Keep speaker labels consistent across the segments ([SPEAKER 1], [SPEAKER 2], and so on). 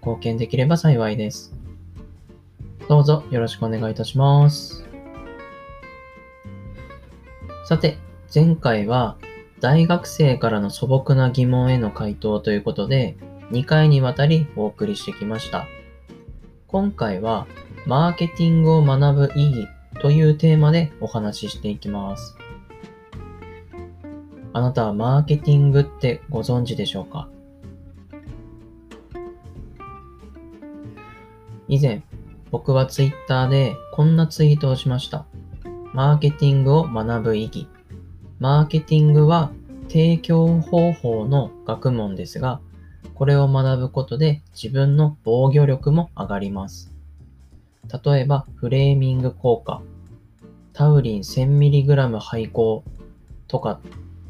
[SPEAKER 1] 貢献できれば幸いです。どうぞよろしくお願いいたします。さて、前回は大学生からの素朴な疑問への回答ということで、2回にわたりお送りしてきました。今回は、マーケティングを学ぶ意義というテーマでお話ししていきます。あなたはマーケティングってご存知でしょうか？以前、僕はツイッターでこんなツイートをしました。マーケティングを学ぶ意義。マーケティングは提供方法の学問ですが、これを学ぶことで自分の防御力も上がります。例えば、フレーミング効果、タウリン 1000mg 配合とか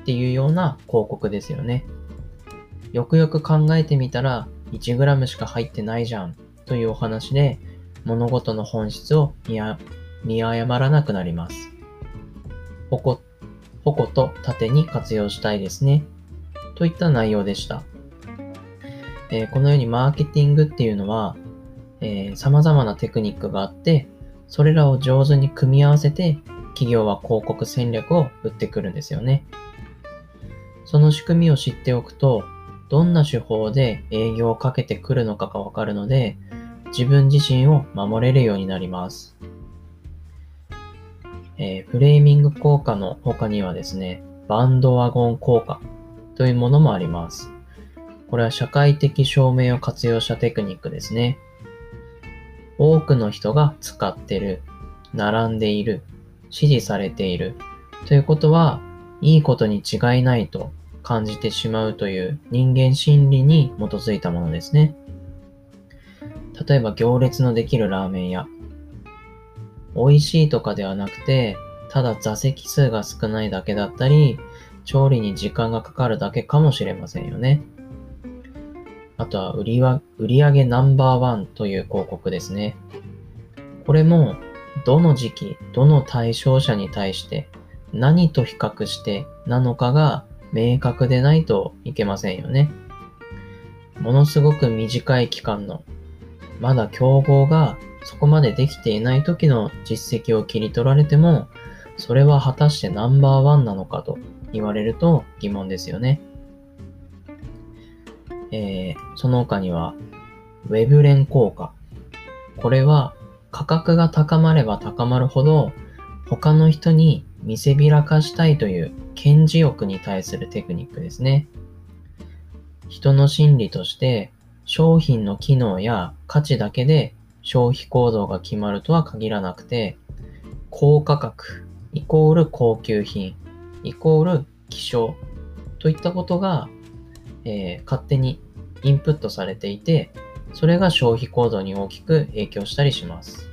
[SPEAKER 1] っていうような広告ですよね。よくよく考えてみたら 1g しか入ってないじゃんというお話で物事の本質を見誤らなくなります。矛、矛と盾に活用したいですね。といった内容でした。えーこのようにマーケティングっていうのは、えー様々なテクニックがあって、それらを上手に組み合わせて企業は広告戦略を打ってくるんですよね。その仕組みを知っておくと、どんな手法で営業をかけてくるのかがわかるので、自分自身を守れるようになります。えーフレーミング効果の他にはですね、バンドワゴン効果というものもあります。これは社会的証明を活用したテクニックですね。多くの人が使ってる、並んでいる、支持されているということは、いいことに違いないと感じてしまうという人間心理に基づいたものですね。例えば行列のできるラーメン屋。美味しいとかではなくて、ただ座席数が少ないだけだったり、調理に時間がかかるだけかもしれませんよね。あとは売りは売上ナンバーワンという広告ですね。これも、どの時期、どの対象者に対して、何と比較してなのかが明確でないといけませんよね。ものすごく短い期間の、まだ競合がそこまでできていない時の実績を切り取られても、それは果たしてナンバーワンなのかと言われると疑問ですよね。えーその他には、ウェブ連効果。これは価格が高まれば高まるほど、他の人に見せびらかしたいという顕示欲に対するテクニックですね。人の心理として商品の機能や価値だけで消費行動が決まるとは限らなくて、高価格イコール高級品イコール希少といったことが、えー勝手にインプットされていて、それが消費行動に大きく影響したりします。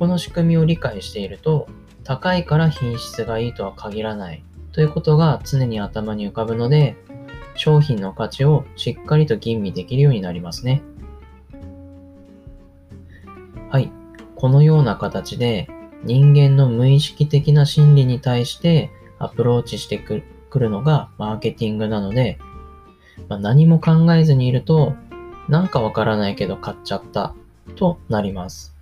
[SPEAKER 1] この仕組みを理解していると、高いから品質がいいとは限らないということが常に頭に浮かぶので、商品の価値をしっかりと吟味できるようになりますね。はい。このような形で人間の無意識的な心理に対してアプローチしてくるのがマーケティングなので、まあ、何も考えずにいると、なんかわからないけど買っちゃったとなります。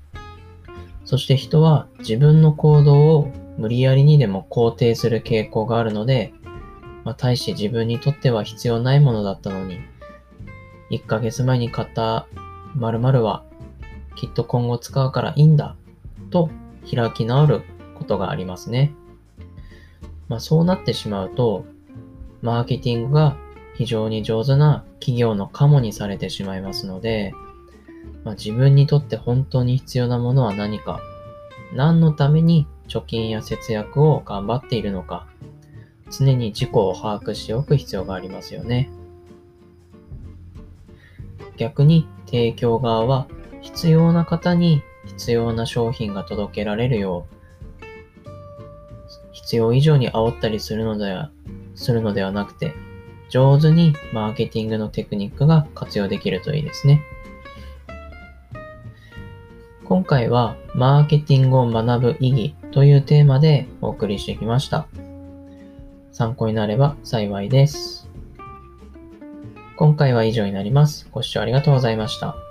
[SPEAKER 1] そして人は自分の行動を無理やりにでも肯定する傾向があるので、まあ、大して自分にとっては必要ないものだったのに、1ヶ月前に買った〇〇はきっと今後使うからいいんだと開き直ることがありますね。まあ、そうなってしまうと、マーケティングが非常に上手な企業のカモにされてしまいますので、まあ、自分にとって本当に必要なものは何か、何のために貯金や節約を頑張っているのか、常に自己を把握しておく必要がありますよね。逆に提供側は必要な方に必要な商品が届けられるよう、必要以上に煽ったりするのでは、するのではなくて、上手にマーケティングのテクニックが活用できるといいですね。今回はマーケティングを学ぶ意義というテーマでお送りしてきました。参考になれば幸いです。今回は以上になります。ご視聴ありがとうございました。